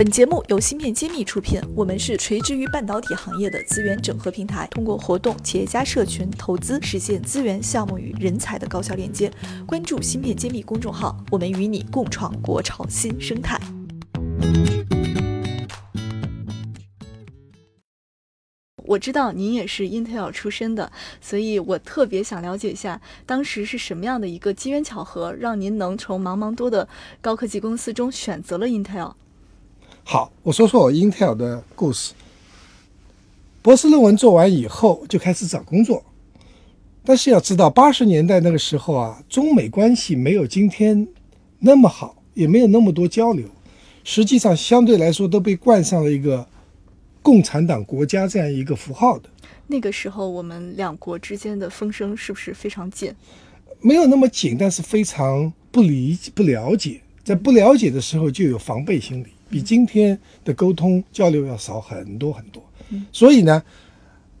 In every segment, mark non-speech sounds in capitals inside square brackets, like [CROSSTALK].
本节目由芯片揭秘出品，我们是垂直于半导体行业的资源整合平台，通过活动、企业家社群、投资，实现资源、项目与人才的高效链接。关注芯片揭秘公众号，我们与你共创国潮新生态。我知道您也是 Intel 出身的，所以我特别想了解一下，当时是什么样的一个机缘巧合，让您能从茫茫多的高科技公司中选择了 Intel？好，我说说我 Intel 的故事。博士论文做完以后，就开始找工作。但是要知道，八十年代那个时候啊，中美关系没有今天那么好，也没有那么多交流。实际上，相对来说都被冠上了一个。共产党国家这样一个符号的那个时候，我们两国之间的风声是不是非常紧？没有那么紧，但是非常不理不了解。在不了解的时候，就有防备心理，比今天的沟通交流要少很多很多。所以呢，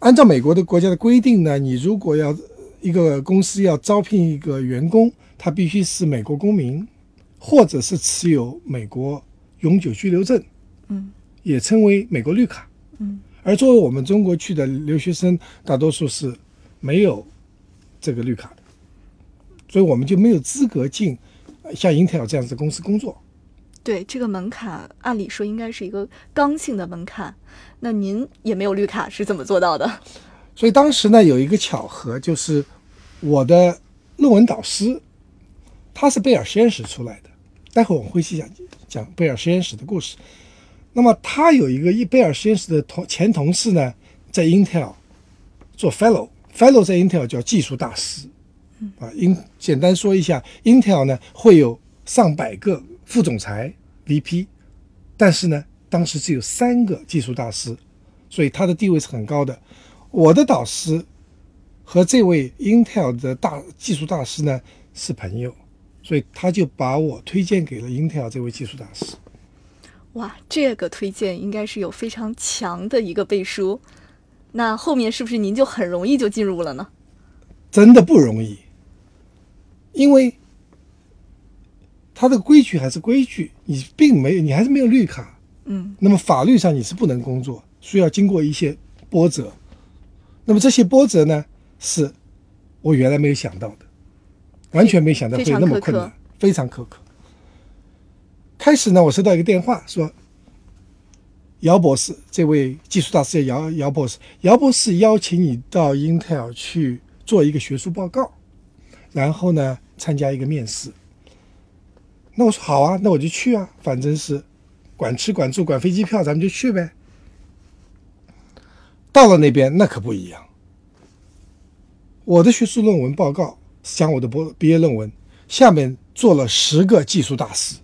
按照美国的国家的规定呢，你如果要一个公司要招聘一个员工，他必须是美国公民，或者是持有美国永久居留证。嗯。也称为美国绿卡，嗯，而作为我们中国去的留学生，大多数是没有这个绿卡的，所以我们就没有资格进像英特尔这样子的公司工作。对这个门槛，按理说应该是一个刚性的门槛。那您也没有绿卡，是怎么做到的？[LAUGHS] 所以当时呢，有一个巧合，就是我的论文导师他是贝尔实验室出来的，待会我们会细讲讲贝尔实验室的故事。那么他有一个一贝尔实验室的同前同事呢，在 Intel 做 Fellow，Fellow 在 Intel 叫技术大师，啊，英简单说一下，Intel 呢会有上百个副总裁 VP，但是呢，当时只有三个技术大师，所以他的地位是很高的。我的导师和这位 Intel 的大技术大师呢是朋友，所以他就把我推荐给了 Intel 这位技术大师。哇，这个推荐应该是有非常强的一个背书，那后面是不是您就很容易就进入了呢？真的不容易，因为他的规矩还是规矩，你并没有，你还是没有绿卡，嗯，那么法律上你是不能工作，需要经过一些波折，那么这些波折呢，是我原来没有想到的，完全没想到会那么困难，非常苛刻。开始呢，我收到一个电话，说姚博士，这位技术大师叫姚姚博士，姚博士邀请你到 Intel 去做一个学术报告，然后呢参加一个面试。那我说好啊，那我就去啊，反正是管吃管住管飞机票，咱们就去呗。到了那边那可不一样，我的学术论文报告讲我的博毕业论文，下面坐了十个技术大师。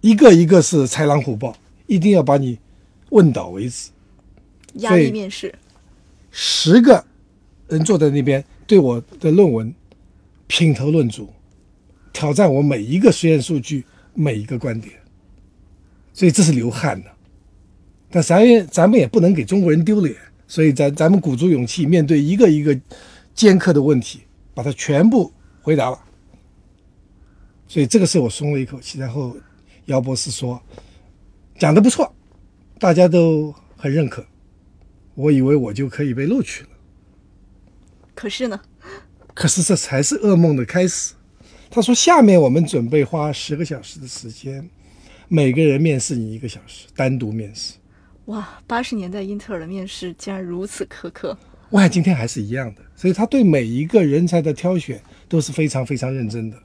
一个一个是豺狼虎豹，一定要把你问倒为止。压力面试，十个人坐在那边对我的论文品头论足，挑战我每一个实验数据、每一个观点，所以这是流汗的。但咱也咱们也不能给中国人丢脸，所以咱咱们鼓足勇气，面对一个一个尖刻的问题，把它全部回答了。所以这个时候我松了一口气，然后。姚博士说：“讲的不错，大家都很认可。我以为我就可以被录取了，可是呢？可是这才是噩梦的开始。”他说：“下面我们准备花十个小时的时间，每个人面试你一个小时，单独面试。”哇，八十年代英特尔的面试竟然如此苛刻！哇今天还是一样的，所以他对每一个人才的挑选都是非常非常认真的，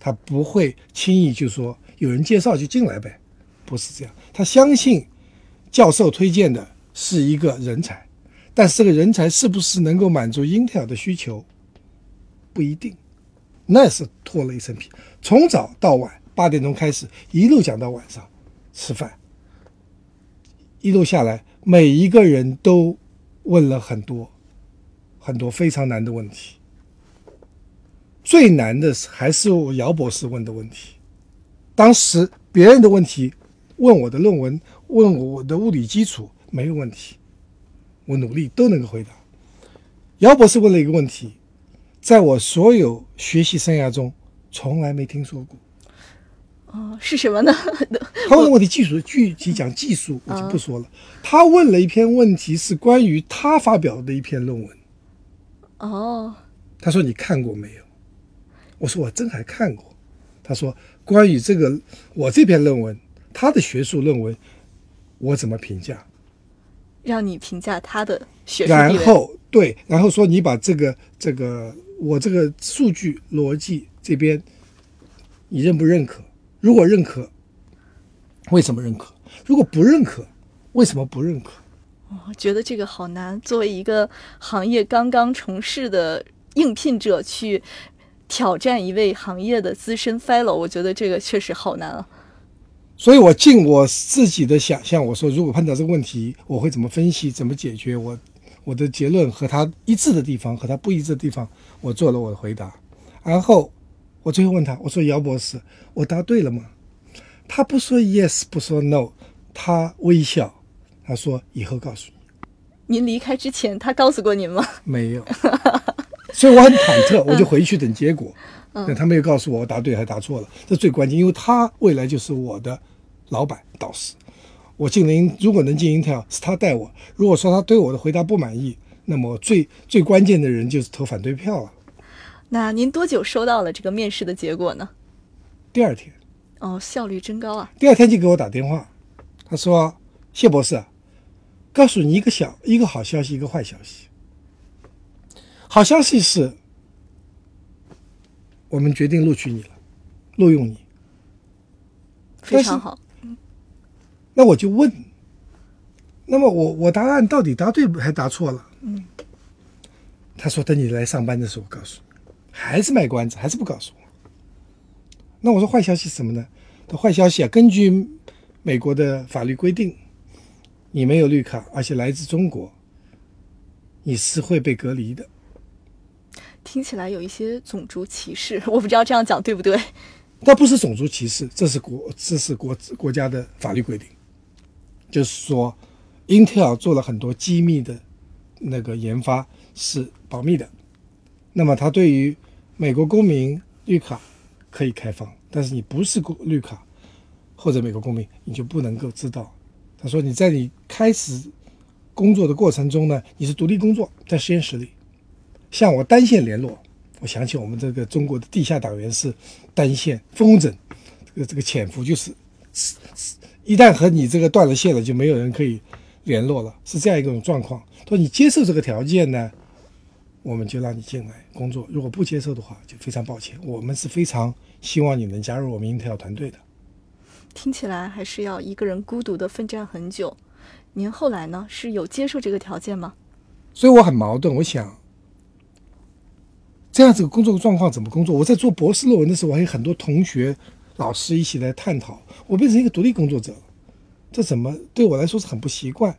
他不会轻易就说。有人介绍就进来呗，不是这样。他相信教授推荐的是一个人才，但是这个人才是不是能够满足 Intel 的需求，不一定。那是脱了一层皮，从早到晚，八点钟开始，一路讲到晚上吃饭，一路下来，每一个人都问了很多很多非常难的问题。最难的还是我姚博士问的问题。当时别人的问题，问我的论文，问我的物理基础没有问题，我努力都能够回答。姚博士问了一个问题，在我所有学习生涯中从来没听说过。哦，是什么呢？[LAUGHS] 他问的问题技术具体讲技术 [LAUGHS] 我就不说了。他问了一篇问题是关于他发表的一篇论文。哦，他说你看过没有？我说我真还看过。他说关于这个我这篇论文，他的学术论文，我怎么评价？让你评价他的学术然后对，然后说你把这个这个我这个数据逻辑这边，你认不认可？如果认可，为什么认可？如果不认可，为什么不认可？我觉得这个好难。作为一个行业刚刚从事的应聘者去挑战一位行业的资深 fellow，我觉得这个确实好难啊。所以我尽我自己的想象，我说如果碰到这个问题，我会怎么分析、怎么解决？我我的结论和他一致的地方和他不一致的地方，我做了我的回答。然后我最后问他，我说姚博士，我答对了吗？他不说 yes，不说 no，他微笑，他说以后告诉你。您离开之前，他告诉过您吗？没有，[LAUGHS] 所以我很忐忑，我就回去等结果。那他没有告诉我我答对还是答错了，这最关键，因为他未来就是我的老板导师。我进了，如果能进 Intel，是他带我。如果说他对我的回答不满意，那么最最关键的人就是投反对票了。那您多久收到了这个面试的结果呢？第二天。哦，效率真高啊！第二天就给我打电话，他说：“谢博士，告诉你一个小一个好消息，一个坏消息。好消息是。”我们决定录取你了，录用你，非常好。那我就问，那么我我答案到底答对还答错了？嗯。他说等你来上班的时候告诉你，还是卖关子，还是不告诉我。那我说坏消息什么呢？他坏消息啊，根据美国的法律规定，你没有绿卡，而且来自中国，你是会被隔离的。听起来有一些种族歧视，我不知道这样讲对不对。那不是种族歧视，这是国这是国国家的法律规定，就是说英特尔做了很多机密的那个研发是保密的。那么，他对于美国公民绿卡可以开放，但是你不是国绿卡或者美国公民，你就不能够知道。他说你在你开始工作的过程中呢，你是独立工作，在实验室里。向我单线联络，我想起我们这个中国的地下党员是单线风筝，这个这个潜伏就是，一旦和你这个断了线了，就没有人可以联络了，是这样一种状况。说你接受这个条件呢，我们就让你进来工作；如果不接受的话，就非常抱歉。我们是非常希望你能加入我们 Intel 团队的。听起来还是要一个人孤独的奋战很久。您后来呢是有接受这个条件吗？所以我很矛盾，我想。这样子的工作状况怎么工作？我在做博士论文的时候，我还有很多同学、老师一起来探讨。我变成一个独立工作者了，这怎么对我来说是很不习惯？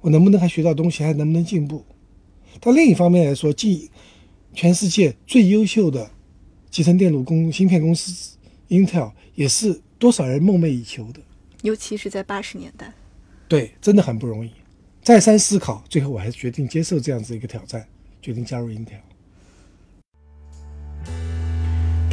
我能不能还学到东西？还能不能进步？但另一方面来说，进全世界最优秀的集成电路公芯片公司 Intel，也是多少人梦寐以求的。尤其是在八十年代，对，真的很不容易。再三思考，最后我还是决定接受这样子一个挑战，决定加入 Intel。